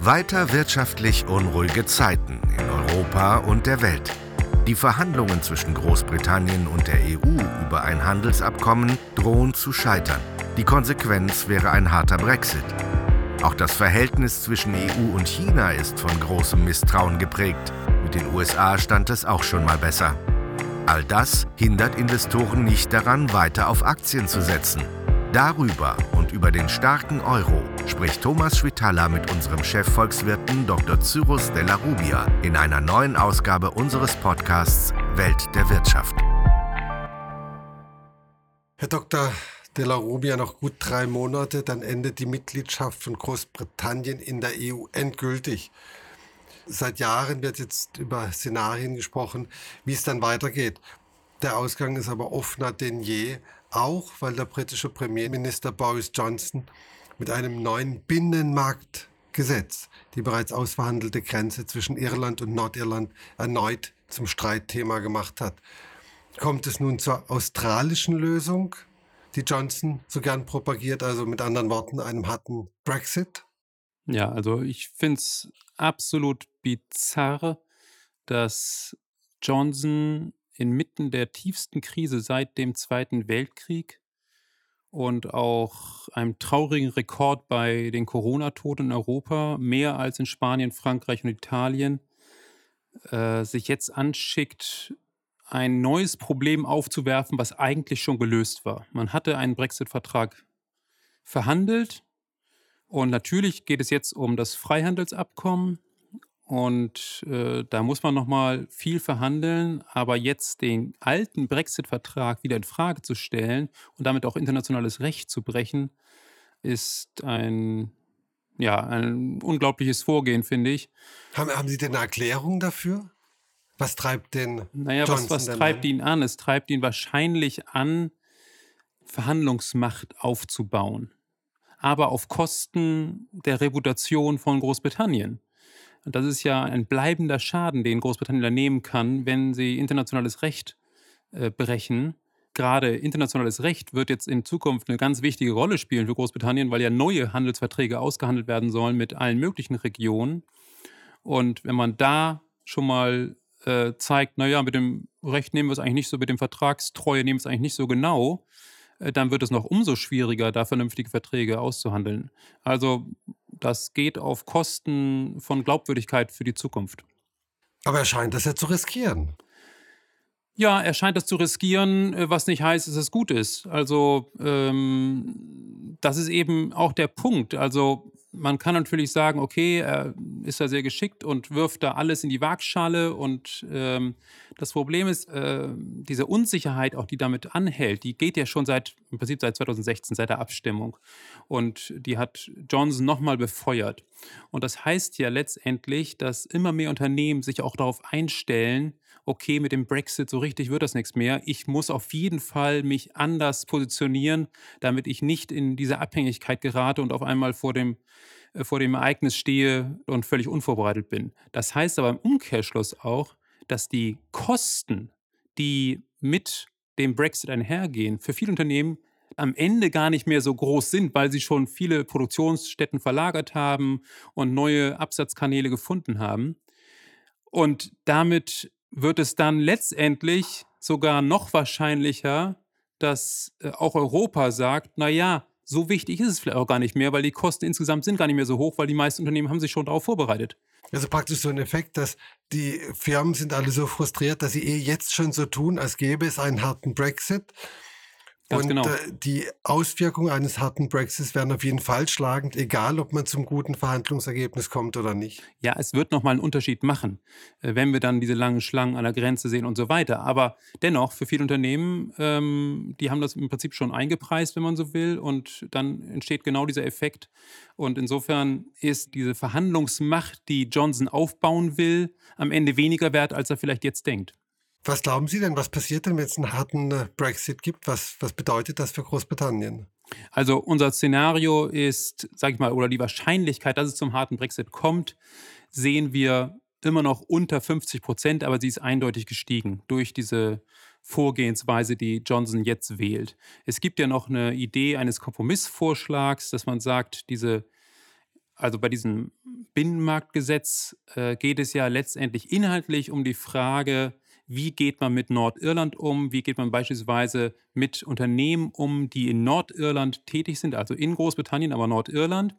Weiter wirtschaftlich unruhige Zeiten in Europa und der Welt. Die Verhandlungen zwischen Großbritannien und der EU über ein Handelsabkommen drohen zu scheitern. Die Konsequenz wäre ein harter Brexit. Auch das Verhältnis zwischen EU und China ist von großem Misstrauen geprägt. Mit den USA stand es auch schon mal besser. All das hindert Investoren nicht daran, weiter auf Aktien zu setzen. Darüber und über den starken Euro spricht Thomas Schwitala mit unserem Chefvolkswirten Dr. Cyrus Della Rubia in einer neuen Ausgabe unseres Podcasts Welt der Wirtschaft. Herr Dr. Della Rubia, noch gut drei Monate, dann endet die Mitgliedschaft von Großbritannien in der EU endgültig. Seit Jahren wird jetzt über Szenarien gesprochen, wie es dann weitergeht. Der Ausgang ist aber offener denn je auch weil der britische Premierminister Boris Johnson mit einem neuen Binnenmarktgesetz die bereits ausverhandelte Grenze zwischen Irland und Nordirland erneut zum Streitthema gemacht hat. Kommt es nun zur australischen Lösung, die Johnson so gern propagiert, also mit anderen Worten einem harten Brexit? Ja, also ich finde es absolut bizarr, dass Johnson inmitten der tiefsten Krise seit dem Zweiten Weltkrieg und auch einem traurigen Rekord bei den Corona-Toten in Europa, mehr als in Spanien, Frankreich und Italien, äh, sich jetzt anschickt, ein neues Problem aufzuwerfen, was eigentlich schon gelöst war. Man hatte einen Brexit-Vertrag verhandelt und natürlich geht es jetzt um das Freihandelsabkommen. Und äh, da muss man nochmal viel verhandeln, aber jetzt den alten Brexit-Vertrag wieder in Frage zu stellen und damit auch internationales Recht zu brechen, ist ein, ja, ein unglaubliches Vorgehen, finde ich. Haben, haben Sie denn eine Erklärung dafür? Was treibt denn? Naja, Johnson was, was treibt an? ihn an? Es treibt ihn wahrscheinlich an, Verhandlungsmacht aufzubauen, aber auf Kosten der Reputation von Großbritannien. Und das ist ja ein bleibender Schaden, den Großbritannien da nehmen kann, wenn sie internationales Recht äh, brechen. Gerade internationales Recht wird jetzt in Zukunft eine ganz wichtige Rolle spielen für Großbritannien, weil ja neue Handelsverträge ausgehandelt werden sollen mit allen möglichen Regionen. Und wenn man da schon mal äh, zeigt, naja, mit dem Recht nehmen wir es eigentlich nicht so, mit dem Vertragstreue nehmen wir es eigentlich nicht so genau, äh, dann wird es noch umso schwieriger, da vernünftige Verträge auszuhandeln. Also das geht auf Kosten von Glaubwürdigkeit für die Zukunft. Aber er scheint das ja zu riskieren. Ja, er scheint das zu riskieren, äh, was nicht heißt, dass es gut ist. Also ähm, das ist eben auch der Punkt. Also man kann natürlich sagen, okay, er ist da sehr geschickt und wirft da alles in die Waagschale. Und ähm, das Problem ist, äh, diese Unsicherheit, auch die damit anhält, die geht ja schon seit im Prinzip seit 2016, seit der Abstimmung. Und die hat Johnson nochmal befeuert. Und das heißt ja letztendlich, dass immer mehr Unternehmen sich auch darauf einstellen, okay, mit dem Brexit so richtig wird das nichts mehr. Ich muss auf jeden Fall mich anders positionieren, damit ich nicht in diese Abhängigkeit gerate und auf einmal vor dem, äh, vor dem Ereignis stehe und völlig unvorbereitet bin. Das heißt aber im Umkehrschluss auch, dass die Kosten, die mit dem Brexit einhergehen, für viele Unternehmen am Ende gar nicht mehr so groß sind, weil sie schon viele Produktionsstätten verlagert haben und neue Absatzkanäle gefunden haben. Und damit wird es dann letztendlich sogar noch wahrscheinlicher, dass äh, auch Europa sagt, na ja, so wichtig ist es vielleicht auch gar nicht mehr, weil die Kosten insgesamt sind gar nicht mehr so hoch, weil die meisten Unternehmen haben sich schon darauf vorbereitet. Also praktisch so ein Effekt, dass die Firmen sind alle so frustriert, dass sie eh jetzt schon so tun, als gäbe es einen harten Brexit Ganz und genau. äh, die Auswirkungen eines harten Brexits werden auf jeden Fall schlagend, egal ob man zum guten Verhandlungsergebnis kommt oder nicht. Ja, es wird nochmal einen Unterschied machen, äh, wenn wir dann diese langen Schlangen an der Grenze sehen und so weiter. Aber dennoch, für viele Unternehmen, ähm, die haben das im Prinzip schon eingepreist, wenn man so will. Und dann entsteht genau dieser Effekt. Und insofern ist diese Verhandlungsmacht, die Johnson aufbauen will, am Ende weniger wert, als er vielleicht jetzt denkt. Was glauben Sie denn, was passiert denn, wenn es einen harten äh, Brexit gibt? Was, was bedeutet das für Großbritannien? Also unser Szenario ist, sage ich mal, oder die Wahrscheinlichkeit, dass es zum harten Brexit kommt, sehen wir immer noch unter 50 Prozent, aber sie ist eindeutig gestiegen durch diese Vorgehensweise, die Johnson jetzt wählt. Es gibt ja noch eine Idee eines Kompromissvorschlags, dass man sagt, diese Also bei diesem Binnenmarktgesetz äh, geht es ja letztendlich inhaltlich um die Frage, wie geht man mit Nordirland um, wie geht man beispielsweise mit Unternehmen um, die in Nordirland tätig sind, also in Großbritannien, aber Nordirland.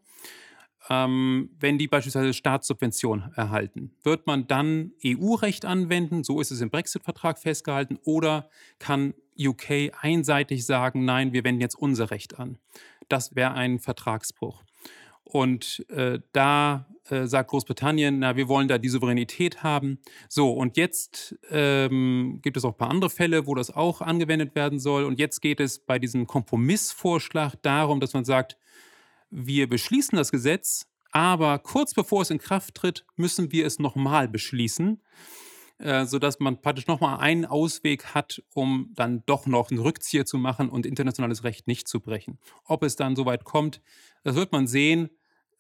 Ähm, wenn die beispielsweise Staatssubvention erhalten, wird man dann EU-Recht anwenden, so ist es im Brexit-Vertrag festgehalten, oder kann UK einseitig sagen, nein, wir wenden jetzt unser Recht an. Das wäre ein Vertragsbruch. Und äh, da äh, sagt Großbritannien, na, wir wollen da die Souveränität haben. So, und jetzt ähm, gibt es auch ein paar andere Fälle, wo das auch angewendet werden soll. Und jetzt geht es bei diesem Kompromissvorschlag darum, dass man sagt, wir beschließen das Gesetz, aber kurz bevor es in Kraft tritt, müssen wir es nochmal beschließen. Äh, sodass man praktisch nochmal einen Ausweg hat, um dann doch noch einen Rückzieher zu machen und internationales Recht nicht zu brechen. Ob es dann soweit kommt, das wird man sehen.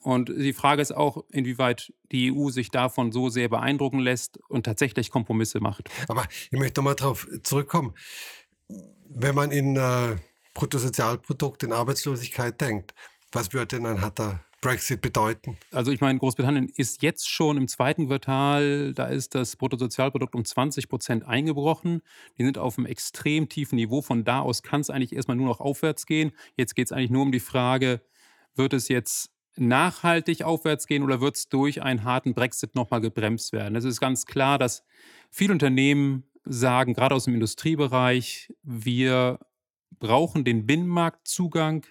Und die Frage ist auch, inwieweit die EU sich davon so sehr beeindrucken lässt und tatsächlich Kompromisse macht. Aber ich möchte nochmal darauf zurückkommen. Wenn man in äh, Bruttosozialprodukt, in Arbeitslosigkeit denkt, was würde denn ein harter Brexit bedeuten? Also ich meine, Großbritannien ist jetzt schon im zweiten Quartal, da ist das Bruttosozialprodukt um 20 Prozent eingebrochen. Die sind auf einem extrem tiefen Niveau. Von da aus kann es eigentlich erstmal nur noch aufwärts gehen. Jetzt geht es eigentlich nur um die Frage, wird es jetzt nachhaltig aufwärts gehen oder wird es durch einen harten Brexit nochmal gebremst werden? Es ist ganz klar, dass viele Unternehmen sagen, gerade aus dem Industriebereich, wir brauchen den Binnenmarktzugang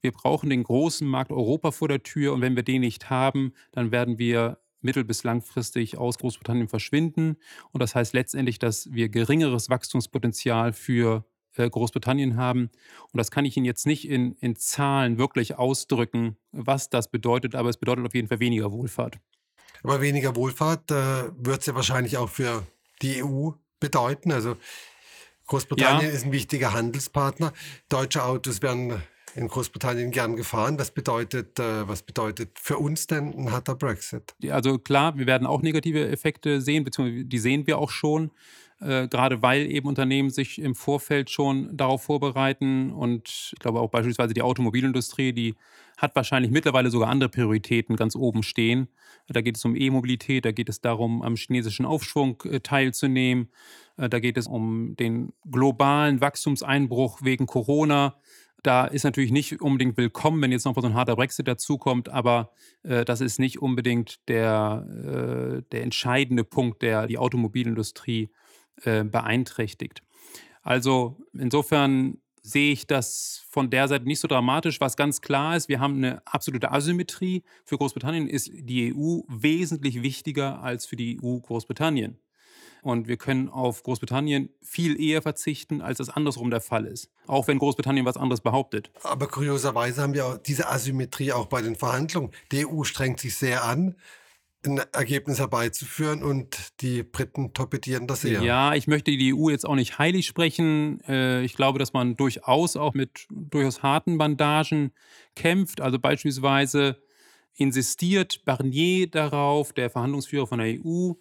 wir brauchen den großen Markt Europa vor der Tür und wenn wir den nicht haben, dann werden wir mittel- bis langfristig aus Großbritannien verschwinden. Und das heißt letztendlich, dass wir geringeres Wachstumspotenzial für Großbritannien haben. Und das kann ich Ihnen jetzt nicht in, in Zahlen wirklich ausdrücken, was das bedeutet, aber es bedeutet auf jeden Fall weniger Wohlfahrt. Aber weniger Wohlfahrt äh, wird es ja wahrscheinlich auch für die EU bedeuten. Also Großbritannien ja. ist ein wichtiger Handelspartner. Deutsche Autos werden in Großbritannien gern gefahren. Was bedeutet, äh, was bedeutet für uns denn ein harter Brexit? Also klar, wir werden auch negative Effekte sehen, beziehungsweise die sehen wir auch schon. Äh, gerade weil eben Unternehmen sich im Vorfeld schon darauf vorbereiten und ich glaube auch beispielsweise die Automobilindustrie, die hat wahrscheinlich mittlerweile sogar andere Prioritäten ganz oben stehen. Da geht es um E-Mobilität, da geht es darum, am chinesischen Aufschwung äh, teilzunehmen, äh, da geht es um den globalen Wachstumseinbruch wegen Corona da ist natürlich nicht unbedingt willkommen, wenn jetzt noch so ein harter Brexit dazukommt, aber äh, das ist nicht unbedingt der, der entscheidende Punkt, der die Automobilindustrie äh, beeinträchtigt. Also insofern sehe ich das von der Seite nicht so dramatisch. Was ganz klar ist, wir haben eine absolute Asymmetrie. Für Großbritannien ist die EU wesentlich wichtiger als für die EU Großbritannien. Und wir können auf Großbritannien viel eher verzichten, als das andersrum der Fall ist. Auch wenn Großbritannien was anderes behauptet. Aber kurioserweise haben wir diese Asymmetrie auch bei den Verhandlungen. Die EU strengt sich sehr an, ein Ergebnis herbeizuführen und die Briten torpedieren das eher. Ja, ich möchte die EU jetzt auch nicht heilig sprechen. Äh, ich glaube, dass man durchaus auch mit durchaus harten Bandagen kämpft. Also beispielsweise insistiert Barnier darauf, der Verhandlungsführer von der EU,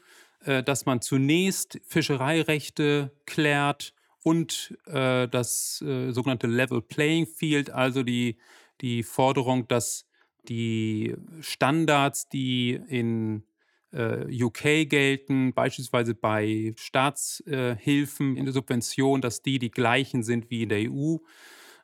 äh, dass man zunächst Fischereirechte klärt und äh, das sogenannte Level Playing Field, also die, die Forderung, dass die Standards, die in äh, UK gelten, beispielsweise bei Staatshilfen in der Subvention, dass die die gleichen sind wie in der EU.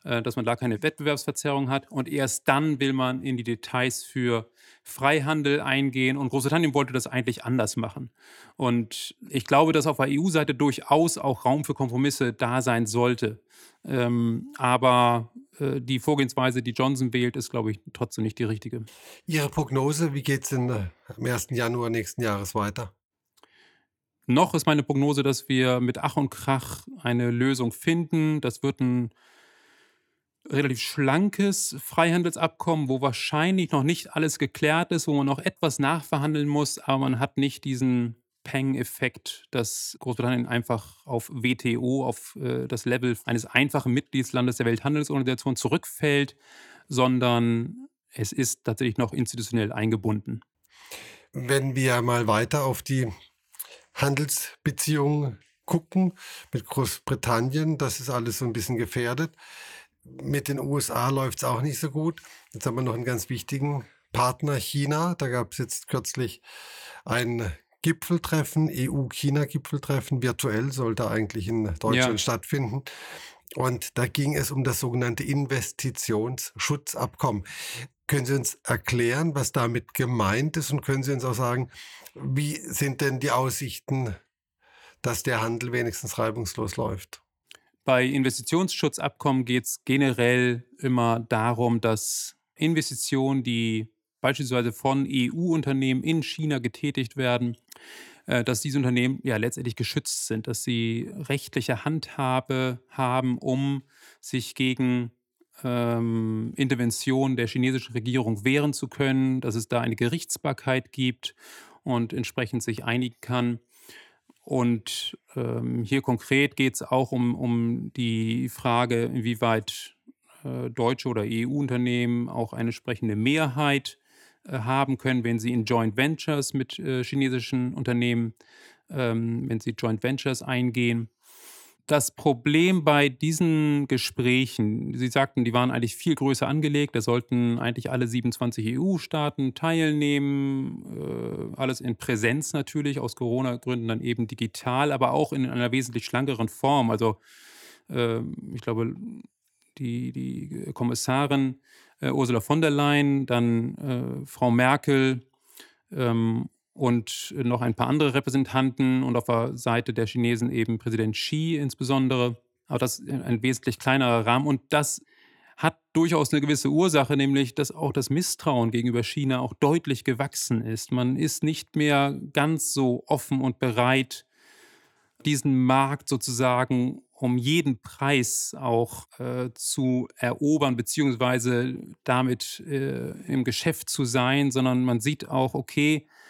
Äh, dass man da keine Wettbewerbsverzerrung hat. Und erst dann will man in die Details für Freihandel eingehen. Und Großbritannien wollte das eigentlich anders machen. Und ich glaube, dass auf der EU-Seite durchaus auch Raum für Kompromisse da sein sollte. Ähm, aber äh, die Vorgehensweise, die Johnson wählt, ist, glaube ich, trotzdem nicht die richtige. Ihre Prognose, wie geht es äh, am 1. Januar nächsten Jahres weiter? Noch ist meine Prognose, dass wir mit Ach und Krach eine Lösung finden. Das wird ein relativ schlankes Freihandelsabkommen, wo wahrscheinlich noch nicht alles geklärt ist, wo man noch etwas nachverhandeln muss, aber man hat nicht diesen Peng-Effekt, dass Großbritannien einfach auf WTO, auf äh, das Level eines einfachen Mitgliedslandes der Welthandelsorganisation zurückfällt, sondern es ist tatsächlich noch institutionell eingebunden. Wenn wir mal weiter auf die Handelsbeziehungen gucken mit Großbritannien, das ist alles so ein bisschen gefährdet. Mit den USA läuft es auch nicht so gut. Jetzt haben wir noch einen ganz wichtigen Partner China. Da gab es jetzt kürzlich ein Gipfeltreffen, EU-China-Gipfeltreffen, virtuell sollte eigentlich in Deutschland ja. stattfinden. Und da ging es um das sogenannte Investitionsschutzabkommen. Können Sie uns erklären, was damit gemeint ist und können Sie uns auch sagen, wie sind denn die Aussichten, dass der Handel wenigstens reibungslos läuft? Bei Investitionsschutzabkommen geht es generell immer darum, dass Investitionen, die beispielsweise von EU-Unternehmen in China getätigt werden, äh, dass diese Unternehmen ja letztendlich geschützt sind, dass sie rechtliche Handhabe haben, um sich gegen ähm, Intervention der chinesischen Regierung wehren zu können, dass es da eine Gerichtsbarkeit gibt und entsprechend sich einigen kann. Und ähm, hier konkret geht es auch um, um die Frage, inwieweit äh, deutsche oder EU-Unternehmen auch eine entsprechende Mehrheit äh, haben können, wenn sie in Joint Ventures mit äh, chinesischen Unternehmen, ähm, wenn sie Joint Ventures eingehen. Das Problem bei diesen Gesprächen, Sie sagten, die waren eigentlich viel größer angelegt, da sollten eigentlich alle 27 EU-Staaten teilnehmen, äh, alles in Präsenz natürlich, aus Corona-Gründen dann eben digital, aber auch in einer wesentlich schlankeren Form. Also äh, ich glaube, die, die Kommissarin äh, Ursula von der Leyen, dann äh, Frau Merkel ähm, und noch ein paar andere Repräsentanten und auf der Seite der Chinesen eben Präsident Xi insbesondere. Aber das ist ein wesentlich kleinerer Rahmen und das hat durchaus eine gewisse Ursache, nämlich dass auch das Misstrauen gegenüber China auch deutlich gewachsen ist. Man ist nicht mehr ganz so offen und bereit, diesen Markt sozusagen um jeden Preis auch äh, zu erobern, beziehungsweise damit äh, im Geschäft zu sein, sondern man sieht auch, okay, äh,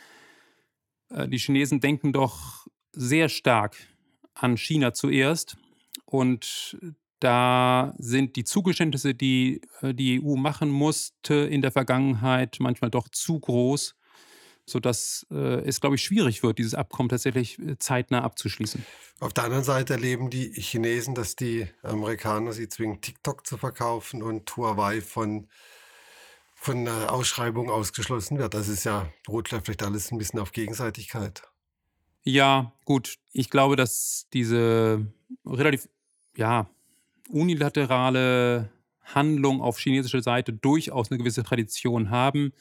die Chinesen denken doch sehr stark an China zuerst und da sind die Zugeständnisse, die äh, die EU machen musste in der Vergangenheit, manchmal doch zu groß sodass äh, es, glaube ich, schwierig wird, dieses Abkommen tatsächlich äh, zeitnah abzuschließen. Auf der anderen Seite erleben die Chinesen, dass die Amerikaner sie zwingen, TikTok zu verkaufen und Huawei von, von Ausschreibungen ausgeschlossen wird. Das ist ja, beruht vielleicht alles ein bisschen auf Gegenseitigkeit. Ja, gut. Ich glaube, dass diese relativ, ja, unilaterale Handlung auf chinesischer Seite durchaus eine gewisse Tradition haben.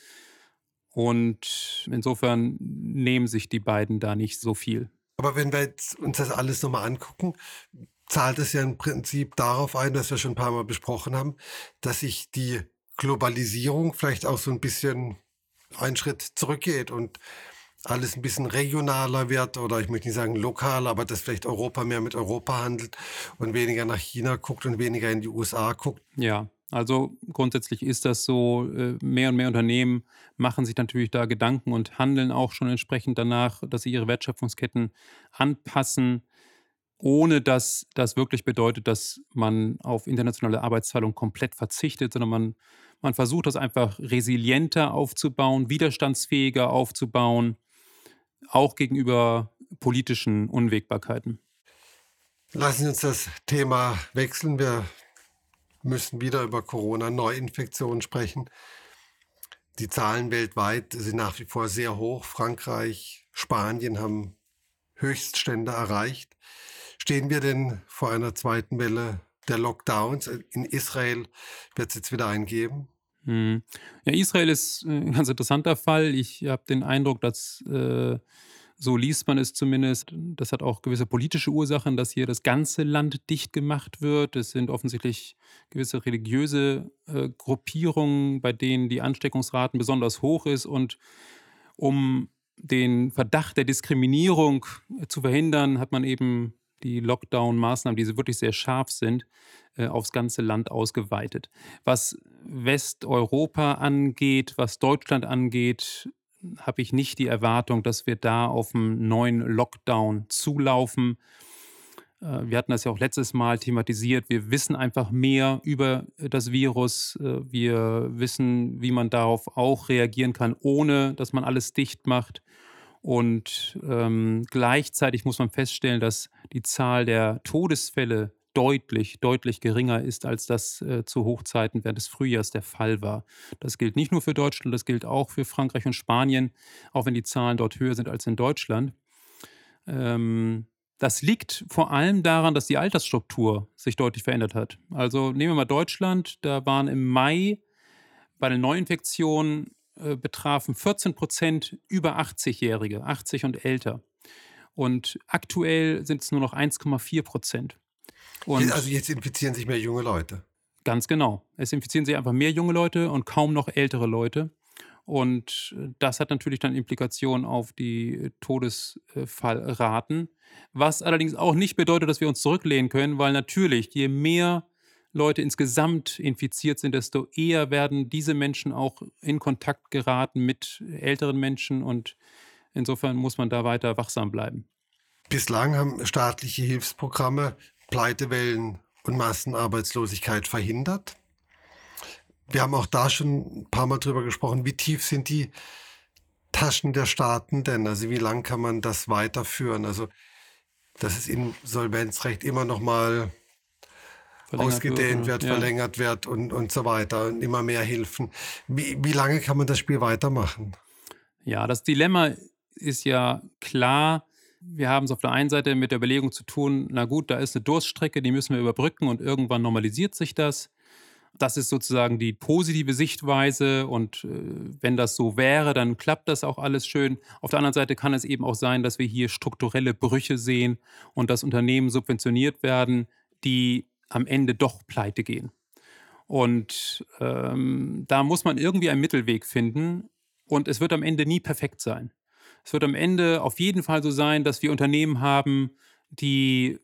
Und insofern nehmen sich die beiden da nicht so viel. Aber wenn wir uns das alles nochmal angucken, zahlt es ja im Prinzip darauf ein, was wir schon ein paar Mal besprochen haben, dass sich die Globalisierung vielleicht auch so ein bisschen einen Schritt zurückgeht und alles ein bisschen regionaler wird oder ich möchte nicht sagen lokaler, aber dass vielleicht Europa mehr mit Europa handelt und weniger nach China guckt und weniger in die USA guckt. Ja, also grundsätzlich ist das so, äh, mehr und mehr Unternehmen machen sich natürlich da Gedanken und handeln auch schon entsprechend danach, dass sie ihre Wertschöpfungsketten anpassen, ohne dass das wirklich bedeutet, dass man auf internationale Arbeitsteilung komplett verzichtet, sondern man, man versucht das einfach resilienter aufzubauen, widerstandsfähiger aufzubauen, auch gegenüber politischen Unwägbarkeiten. Lassen Sie uns das Thema wechseln. Wir müssen wieder über Corona-Neuinfektionen sprechen. Die Zahlen weltweit sind nach wie vor sehr hoch. Frankreich, Spanien haben Höchststände erreicht. Stehen wir denn vor einer zweiten Welle der Lockdowns? In Israel wird es jetzt wieder eingeben. Hm. Ja, Israel ist ein ganz interessanter Fall. Ich habe den Eindruck, dass äh, so liest man es zumindest. Das hat auch gewisse politische Ursachen, dass hier das ganze Land dicht gemacht wird. Es sind offensichtlich gewisse religiöse äh, Gruppierungen, bei denen die Ansteckungsraten besonders hoch ist. Und um den Verdacht der Diskriminierung äh, zu verhindern, hat man eben die Lockdown-Maßnahmen, die wirklich sehr scharf sind, äh, aufs ganze Land ausgeweitet. Was Westeuropa angeht, was Deutschland angeht, habe ich nicht die Erwartung, dass wir da auf einen neuen Lockdown zulaufen. Äh, wir hatten das ja auch letztes Mal thematisiert. Wir wissen einfach mehr über das Virus. Äh, wir wissen, wie man darauf auch reagieren kann, ohne dass man alles dicht macht. Und ähm, gleichzeitig muss man feststellen, dass die Zahl der Todesfälle deutlich, deutlich geringer ist, als das äh, zu Hochzeiten während des Frühjahrs der Fall war. Das gilt nicht nur für Deutschland, das gilt auch für Frankreich und Spanien, auch wenn die Zahlen dort höher sind als in Deutschland. Ähm, das liegt vor allem daran, dass die Altersstruktur sich deutlich verändert hat. Also nehmen wir mal Deutschland, da waren im Mai bei den Neuinfektionen äh, betrafen 14 Prozent über 80-Jährige, 80 und älter. Und aktuell sind es nur noch 1,4 Prozent. also jetzt infizieren sich mehr junge Leute. Ganz genau. Es infizieren sich einfach mehr junge Leute und kaum noch ältere Leute. Und das hat natürlich dann Implikationen auf die Todesfallraten. Was allerdings auch nicht bedeutet, dass wir uns zurücklehnen können, weil natürlich, je mehr Leute insgesamt infiziert sind, desto eher werden diese Menschen auch in Kontakt geraten mit älteren Menschen und insofern muss man da weiter wachsam bleiben. Bislang haben staatliche Hilfsprogramme Pleitewellen und Massenarbeitslosigkeit verhindert. Wir haben auch da schon ein paar Mal drüber gesprochen, wie tief sind die Taschen der Staaten denn? Also wie lang kann man das weiterführen? Also dass es Insolvenzrecht immer noch mal ausgedehnt wird, wird ja. verlängert wird und, und so weiter und immer mehr Hilfen. Wie, wie lange kann man das Spiel weitermachen? Ja, das Dilemma ist ja klar. Wir haben es auf der einen Seite mit der Überlegung zu tun, na gut, da ist eine Durststrecke, die müssen wir überbrücken und irgendwann normalisiert sich das. Das ist sozusagen die positive Sichtweise und äh, wenn das so wäre, dann klappt das auch alles schön. Auf der anderen Seite kann es eben auch sein, dass wir hier strukturelle Brüche sehen und dass Unternehmen subventioniert werden, die am Ende doch pleite gehen. Und ähm, da muss man irgendwie einen Mittelweg finden und es wird am Ende nie perfekt sein. Es wird am Ende auf jeden Fall so sein, dass wir Unternehmen haben, die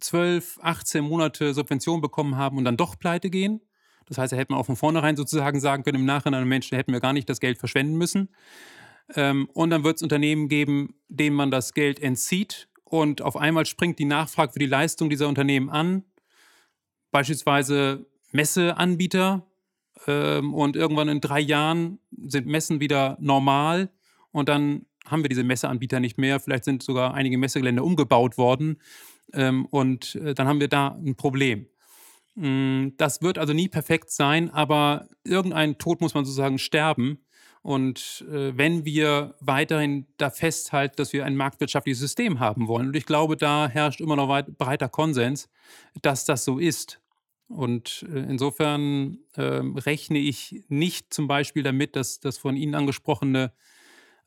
12, 18 Monate Subvention bekommen haben und dann doch pleite gehen. Das heißt, da hätte man auch von vornherein sozusagen sagen können, im Nachhinein, Mensch, da hätten wir gar nicht das Geld verschwenden müssen. Ähm, und dann wird es Unternehmen geben, denen man das Geld entzieht und auf einmal springt die Nachfrage für die Leistung dieser Unternehmen an beispielsweise Messeanbieter ähm, und irgendwann in drei Jahren sind Messen wieder normal und dann haben wir diese Messeanbieter nicht mehr. Vielleicht sind sogar einige Messegelände umgebaut worden ähm, und äh, dann haben wir da ein Problem. Mm, das wird also nie perfekt sein, aber irgendein Tod muss man sozusagen sterben. Und äh, wenn wir weiterhin da festhalten, dass wir ein marktwirtschaftliches System haben wollen, und ich glaube, da herrscht immer noch weit, breiter Konsens, dass das so ist, und äh, insofern äh, rechne ich nicht zum Beispiel damit, dass das von Ihnen angesprochene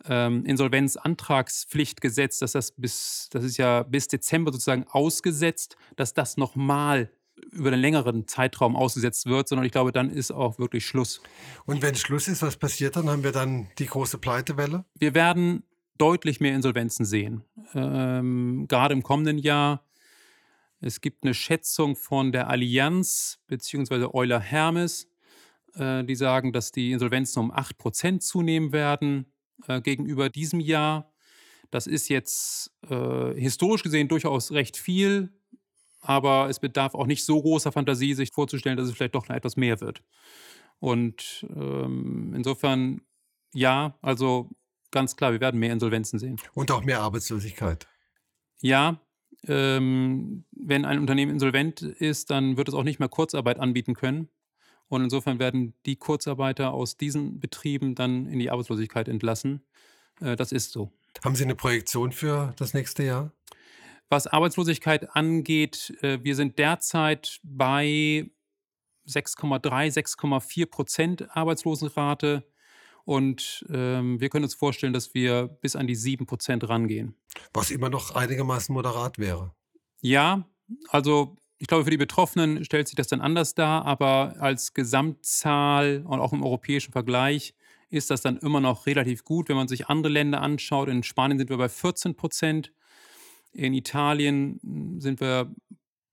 ähm, Insolvenzantragspflichtgesetz, dass das bis, das ist ja bis Dezember sozusagen ausgesetzt, dass das nochmal über einen längeren Zeitraum ausgesetzt wird, sondern ich glaube, dann ist auch wirklich Schluss. Und wenn Schluss ist, was passiert dann? Haben wir dann die große Pleitewelle? Wir werden deutlich mehr Insolvenzen sehen. Ähm, gerade im kommenden Jahr es gibt eine Schätzung von der Allianz bzw. Euler Hermes, äh, die sagen, dass die Insolvenzen um 8% zunehmen werden äh, gegenüber diesem Jahr. Das ist jetzt äh, historisch gesehen durchaus recht viel, aber es bedarf auch nicht so großer Fantasie, sich vorzustellen, dass es vielleicht doch etwas mehr wird. Und ähm, insofern, ja, also ganz klar, wir werden mehr Insolvenzen sehen. Und auch mehr Arbeitslosigkeit. Ja, ähm, wenn ein Unternehmen insolvent ist, dann wird es auch nicht mehr Kurzarbeit anbieten können. Und insofern werden die Kurzarbeiter aus diesen Betrieben dann in die Arbeitslosigkeit entlassen. Äh, das ist so. Haben Sie eine Projektion für das nächste Jahr? Was Arbeitslosigkeit angeht, äh, wir sind derzeit bei 6,3, 6,4 Prozent Arbeitslosenrate. Und ähm, wir können uns vorstellen, dass wir bis an die 7% rangehen. Was immer noch einigermaßen moderat wäre. Ja, also ich glaube, für die Betroffenen stellt sich das dann anders dar, aber als Gesamtzahl und auch im europäischen Vergleich ist das dann immer noch relativ gut. Wenn man sich andere Länder anschaut, in Spanien sind wir bei 14 Prozent, in Italien sind wir,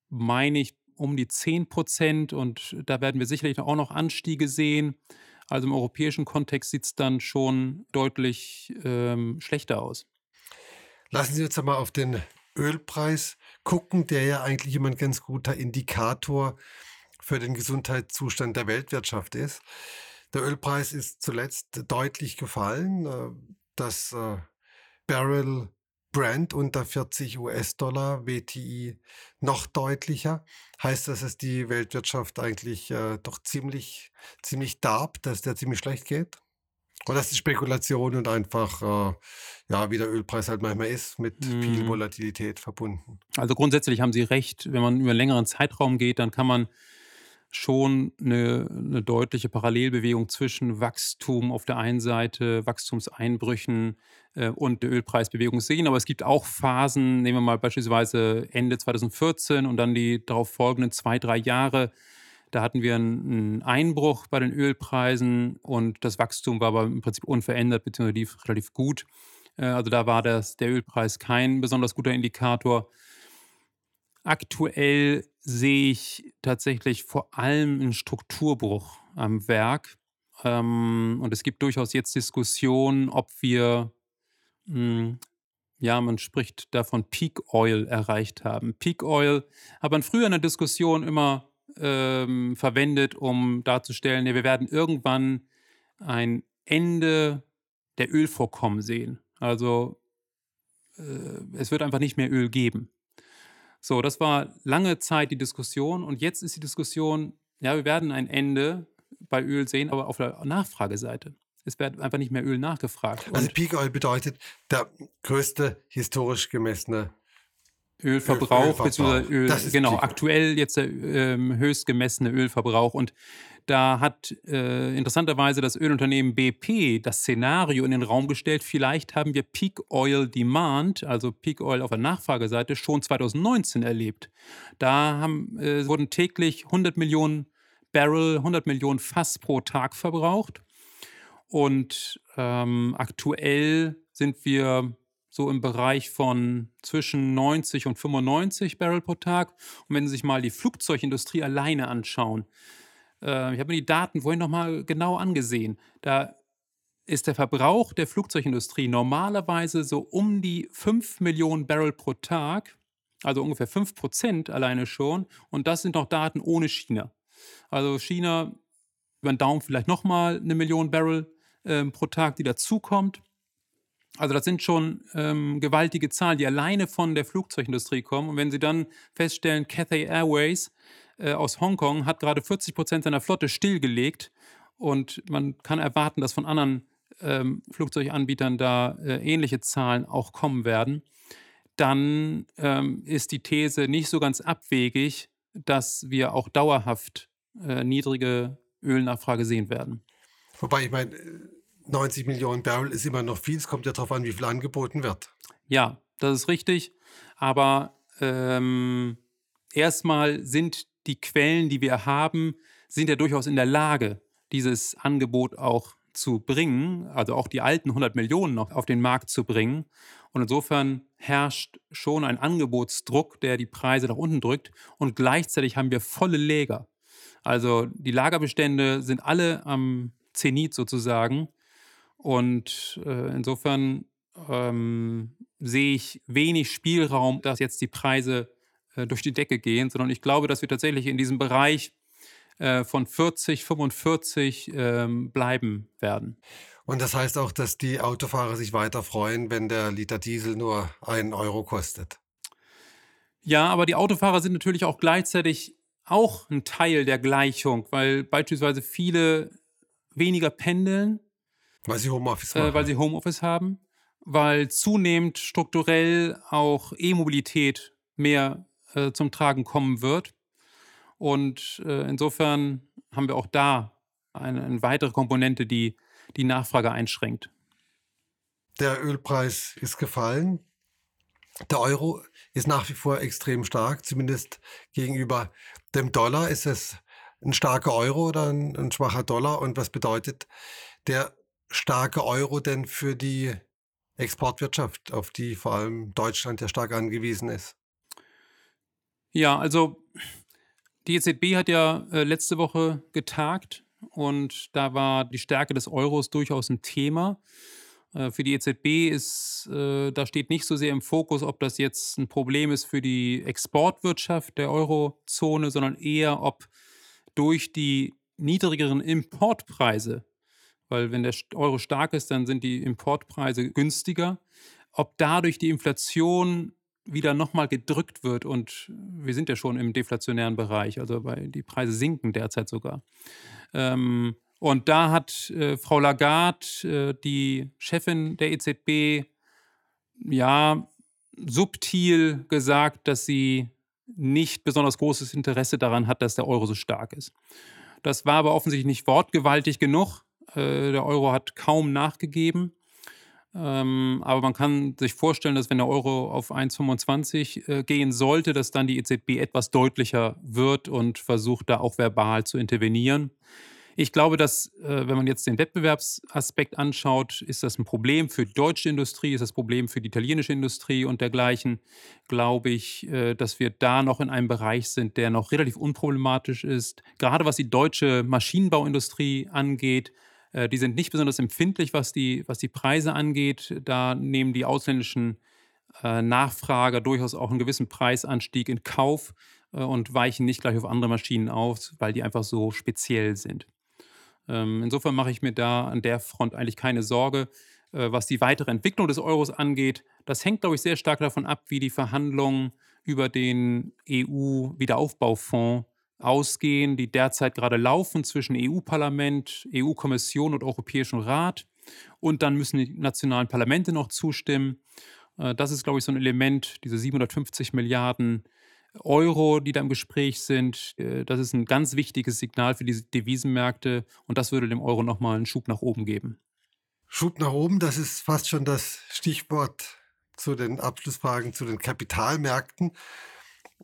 meine ich, um die 10 Prozent und da werden wir sicherlich auch noch Anstiege sehen. Also im europäischen Kontext sieht es dann schon deutlich ähm, schlechter aus. Lassen Sie uns einmal auf den Ölpreis gucken, der ja eigentlich immer ein ganz guter Indikator für den Gesundheitszustand der Weltwirtschaft ist. Der Ölpreis ist zuletzt deutlich gefallen. Äh, das äh, Barrel Brent unter 40 US-Dollar, WTI noch deutlicher. Heißt das, dass die Weltwirtschaft eigentlich äh, doch ziemlich, ziemlich darb, dass der ziemlich schlecht geht? Oder ist die Spekulation und einfach, äh, ja, wie der Ölpreis halt manchmal ist, mit mm. viel Volatilität verbunden? Also grundsätzlich haben Sie recht, wenn man über einen längeren Zeitraum geht, dann kann man schon eine, eine, deutliche Parallelbewegung zwischen Wachstum auf der einen Seite, Wachstumseinbrüchen äh, und der Ölpreisbewegung sehen. Aber es gibt auch Phasen, nehmen wir mal beispielsweise Ende 2014 und dann die darauf folgenden zwei, drei Jahre. Da hatten wir einen Einbruch bei den Ölpreisen und das Wachstum war aber im Prinzip unverändert bzw. relativ gut. Äh, also da war das, der Ölpreis kein besonders guter Indikator. Aktuell sehe ich tatsächlich vor allem einen Strukturbruch am Werk. Ähm, und es gibt durchaus jetzt Diskussionen, ob wir, hm, ja, man spricht davon Peak Oil erreicht haben. Peak Oil hat man früher in der Diskussion immer ähm, verwendet, um darzustellen, ja, wir werden irgendwann ein Ende der Ölvorkommen sehen. Also äh, es wird einfach nicht mehr Öl geben. So, das war lange Zeit die Diskussion und jetzt ist die Diskussion, ja, wir werden ein Ende bei Öl sehen, aber auf der Nachfrageseite. Es wird einfach nicht mehr Öl nachgefragt. Also Peak Oil bedeutet der größte historisch gemessene Ölverbrauch, Ölverbrauch. beziehungsweise Öl, genau, aktuell jetzt der ähm, höchst gemessene Ölverbrauch. Und da hat äh, interessanterweise das Ölunternehmen BP das Szenario in den Raum gestellt, vielleicht haben wir Peak Oil Demand, also Peak Oil auf der Nachfrageseite, schon 2019 erlebt. Da haben, äh, wurden täglich 100 Millionen Barrel, 100 Millionen Fass pro Tag verbraucht. Und ähm, aktuell sind wir so im Bereich von zwischen 90 und 95 Barrel pro Tag. Und wenn Sie sich mal die Flugzeugindustrie alleine anschauen, äh, ich habe mir die Daten vorhin nochmal genau angesehen. Da ist der Verbrauch der Flugzeugindustrie normalerweise so um die 5 Millionen Barrel pro Tag, also ungefähr 5 Prozent alleine schon. Und das sind noch Daten ohne China. Also China über den Daumen vielleicht nochmal eine Million Barrel ähm, pro Tag, die dazukommt. Also das sind schon ähm, gewaltige Zahlen, die alleine von der Flugzeugindustrie kommen. Und wenn Sie dann feststellen, Cathay Airways äh, aus Hongkong hat gerade 40 Prozent seiner Flotte stillgelegt und man kann erwarten, dass von anderen ähm, Flugzeuganbietern da äh, ähnliche Zahlen auch kommen werden, dann ähm, ist die These nicht so ganz abwegig, dass wir auch dauerhaft äh, niedrige Ölnachfrage sehen werden. Wobei ich meine, 90 Millionen Barrel ist immer noch viel. Es kommt ja darauf an, wie viel angeboten wird. Ja, das ist richtig. Aber ähm, erstmal sind die Quellen, die wir haben, sind ja durchaus in der Lage, dieses Angebot auch zu bringen, also auch die alten 100 Millionen noch auf den Markt zu bringen. Und insofern herrscht schon ein Angebotsdruck, der die Preise nach unten drückt. Und gleichzeitig haben wir volle Läger. Also die Lagerbestände sind alle am Zenit sozusagen. Und äh, insofern ähm, sehe ich wenig Spielraum, dass jetzt die Preise äh, durch die Decke gehen, sondern ich glaube, dass wir tatsächlich in diesem Bereich äh, von 40, 45 ähm, bleiben werden. Und das heißt auch, dass die Autofahrer sich weiter freuen, wenn der Liter Diesel nur einen Euro kostet. Ja, aber die Autofahrer sind natürlich auch gleichzeitig auch ein Teil der Gleichung, weil beispielsweise viele weniger pendeln. Weil sie Homeoffice äh, weil sie Homeoffice haben, weil zunehmend strukturell auch E-Mobilität mehr äh, zum Tragen kommen wird. Und äh, insofern haben wir auch da eine, eine, weitere Komponente, die die Nachfrage einschränkt. Der Ölpreis ist gefallen. Der Euro ist nach wie vor extrem stark, zumindest gegenüber dem Dollar. Ist es ein starker Euro oder ein, ein schwacher Dollar? Und was bedeutet der starke Euro denn für die Exportwirtschaft, auf die vor allem Deutschland ja stark angewiesen ist? Ja, also die EZB hat ja äh, letzte Woche getagt und da war die Stärke des Euros durchaus ein Thema. Äh, für die EZB ist, äh, da steht nicht so sehr im Fokus, ob das jetzt ein Problem ist für die Exportwirtschaft der Eurozone, sondern eher, ob durch die niedrigeren Importpreise, weil wenn der Euro stark ist, dann sind die Importpreise günstiger, ob dadurch die Inflation wieder nochmal gedrückt wird und wir sind ja schon im deflationären Bereich, also bei, die Preise sinken derzeit sogar. Ähm, und da hat äh, Frau Lagarde, äh, die Chefin der EZB, ja, subtil gesagt, dass sie nicht besonders großes Interesse daran hat, dass der Euro so stark ist. Das war aber offensichtlich nicht wortgewaltig genug. Äh, der Euro hat kaum nachgegeben. Ähm, aber man kann sich vorstellen, dass wenn der Euro auf 1,25 äh, gehen sollte, dass dann die EZB etwas deutlicher wird und versucht, da auch verbal zu intervenieren. Ich glaube, dass, äh, wenn man jetzt den Wettbewerbsaspekt anschaut, ist das ein Problem für die deutsche Industrie, ist das ein Problem für die italienische Industrie und dergleichen. Glaube ich, äh, dass wir da noch in einem Bereich sind, der noch relativ unproblematisch ist. Gerade was die deutsche Maschinenbauindustrie angeht, die sind nicht besonders empfindlich, was die, was die Preise angeht. Da nehmen die ausländischen Nachfrager durchaus auch einen gewissen Preisanstieg in Kauf und weichen nicht gleich auf andere Maschinen auf, weil die einfach so speziell sind. Ähm, insofern mache ich mir da an der Front eigentlich keine Sorge, äh, was die weitere Entwicklung des Euros angeht. Das hängt, glaube ich, sehr stark davon ab, wie die Verhandlungen über den EU-Wiederaufbaufonds ausgehen, die derzeit gerade laufen zwischen EU-Parlament, EU-Kommission und Europäischem Rat. Und dann müssen die nationalen Parlamente noch zustimmen. Äh, das ist, glaube ich, so ein Element, diese 750 Milliarden Euro, die da im Gespräch sind. Äh, das ist ein ganz wichtiges Signal für diese Devisenmärkte und das würde dem Euro nochmal einen Schub nach oben geben. Schub nach oben, das ist fast schon das Stichwort zu den Abschlussfragen zu den Kapitalmärkten,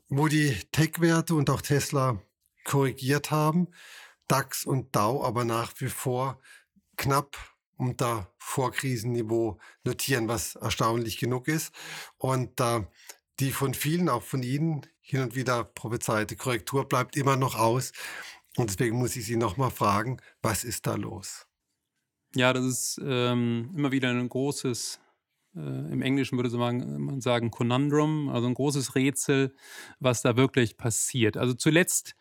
wo die Tech-Werte und auch Tesla korrigiert haben. DAX und DAO aber nach wie vor knapp unter Vorkrisenniveau notieren, was erstaunlich genug ist. Und äh, die von vielen, auch von Ihnen, hin und wieder prophezeite Korrektur bleibt immer noch aus. Und deswegen muss ich Sie nochmal fragen, was ist da los? Ja, das ist ähm, immer wieder ein großes, im Englischen würde man sagen, Conundrum, also ein großes Rätsel, was da wirklich passiert. Also zuletzt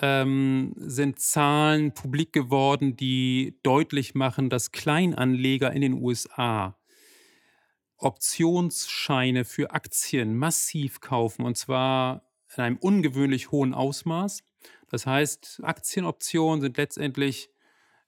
ähm, sind Zahlen publik geworden, die deutlich machen, dass Kleinanleger in den USA Optionsscheine für Aktien massiv kaufen und zwar in einem ungewöhnlich hohen Ausmaß. Das heißt, Aktienoptionen sind letztendlich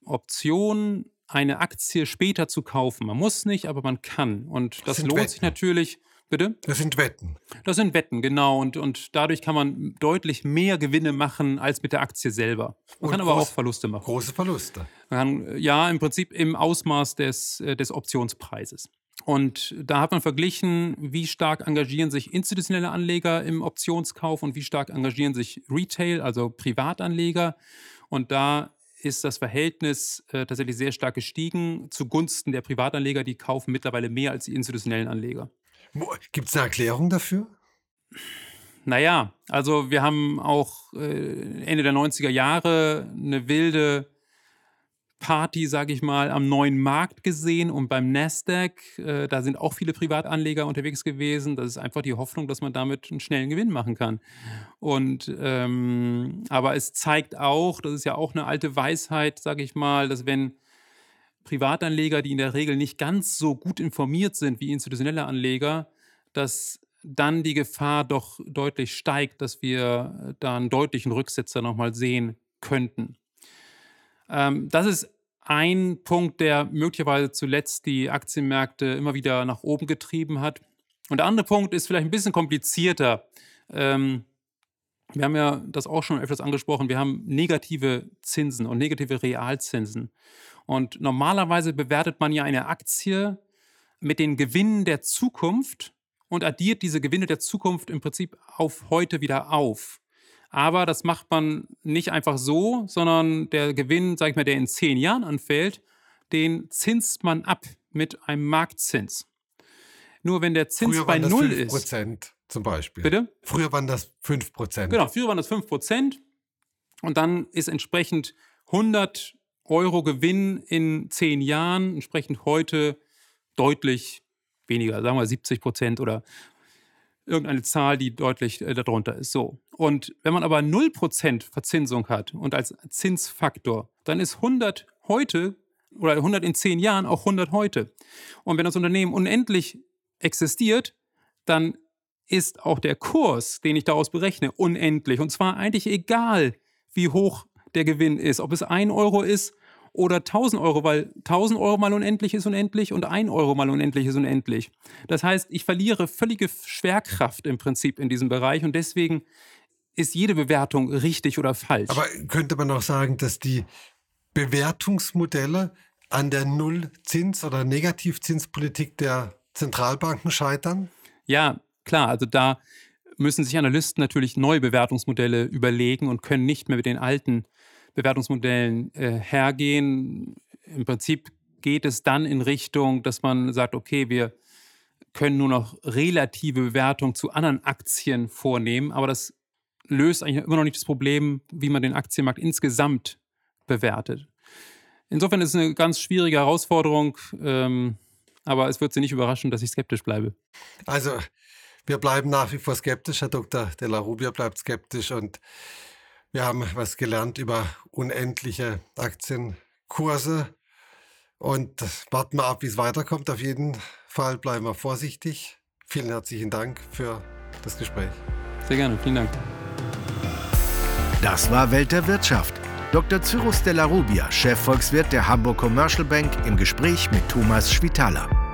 Optionen, eine Aktie später zu kaufen. Man muss nicht, aber man kann. Und das, das lohnt Wetten. sich natürlich. Bitte? Das sind Wetten. Das sind Wetten, genau. Und, und dadurch kann man deutlich mehr Gewinne machen als mit der Aktie selber. Man und kann aber auch Verluste machen. Große Verluste. Man kann, ja, im Prinzip im Ausmaß des, äh, des Optionspreises. Und da hat man verglichen, wie stark engagieren sich institutionelle Anleger im Optionskauf und wie stark engagieren sich Retail, also Privatanleger. Und da ist das Verhältnis äh, tatsächlich sehr stark gestiegen zugunsten der Privatanleger, die kaufen mittlerweile mehr als die institutionellen Anleger. Gibt es eine Erklärung dafür? Naja, also wir haben auch äh, Ende der 90er Jahre eine wilde Party, sage ich mal, am neuen Markt gesehen und beim Nasdaq. Äh, da sind auch viele Privatanleger unterwegs gewesen. Das ist einfach die Hoffnung, dass man damit einen schnellen Gewinn machen kann. Und ähm, aber es zeigt auch, das ist ja auch eine alte Weisheit, sage ich mal, dass wenn Privatanleger, die in der Regel nicht ganz so gut informiert sind wie institutionelle Anleger, dass dann die Gefahr doch deutlich steigt, dass wir da einen deutlichen Rücksetzer nochmal sehen könnten. Ähm, das ist ein Punkt, der möglicherweise zuletzt die Aktienmärkte immer wieder nach oben getrieben hat. Und der andere Punkt ist vielleicht ein bisschen komplizierter. Ähm, wir haben ja das auch schon öfters angesprochen. Wir haben negative Zinsen und negative Realzinsen. Und normalerweise bewertet man ja eine Aktie mit den Gewinnen der Zukunft und addiert diese Gewinne der Zukunft im Prinzip auf heute wieder auf. Aber das macht man nicht einfach so, sondern der Gewinn, sag ich mal, der in zehn Jahren anfällt, den zinst man ab mit einem Marktzins. Nur wenn der Zins bei null ist. Prozent zum Beispiel. Bitte? Früher waren das 5 Prozent. Genau, früher waren das 5 Prozent. Und dann ist entsprechend 100 Euro Gewinn in zehn Jahren, entsprechend heute deutlich weniger, sagen wir 70 Prozent oder irgendeine Zahl, die deutlich äh, darunter ist. So. Und wenn man aber 0% Verzinsung hat und als Zinsfaktor, dann ist 100 heute oder 100 in 10 Jahren auch 100 heute. Und wenn das Unternehmen unendlich existiert, dann ist auch der Kurs, den ich daraus berechne, unendlich. Und zwar eigentlich egal, wie hoch der Gewinn ist, ob es 1 Euro ist oder 1000 Euro, weil 1000 Euro mal unendlich ist unendlich und 1 Euro mal unendlich ist unendlich. Das heißt, ich verliere völlige Schwerkraft im Prinzip in diesem Bereich und deswegen ist jede Bewertung richtig oder falsch. Aber könnte man auch sagen, dass die Bewertungsmodelle an der Nullzins- oder Negativzinspolitik der Zentralbanken scheitern? Ja, klar. Also da müssen sich Analysten natürlich neue Bewertungsmodelle überlegen und können nicht mehr mit den alten Bewertungsmodellen äh, hergehen. Im Prinzip geht es dann in Richtung, dass man sagt, okay, wir können nur noch relative Bewertung zu anderen Aktien vornehmen, aber das löst eigentlich immer noch nicht das Problem, wie man den Aktienmarkt insgesamt bewertet. Insofern ist es eine ganz schwierige Herausforderung, ähm, aber es wird Sie nicht überraschen, dass ich skeptisch bleibe. Also, wir bleiben nach wie vor skeptisch. Herr Dr. De La Rubia bleibt skeptisch und wir haben was gelernt über unendliche Aktienkurse und warten wir ab, wie es weiterkommt. Auf jeden Fall bleiben wir vorsichtig. Vielen herzlichen Dank für das Gespräch. Sehr gerne, vielen Dank. Das war Welt der Wirtschaft. Dr. Cyrus Della Rubia, Chefvolkswirt der Hamburg Commercial Bank, im Gespräch mit Thomas Schwitaler.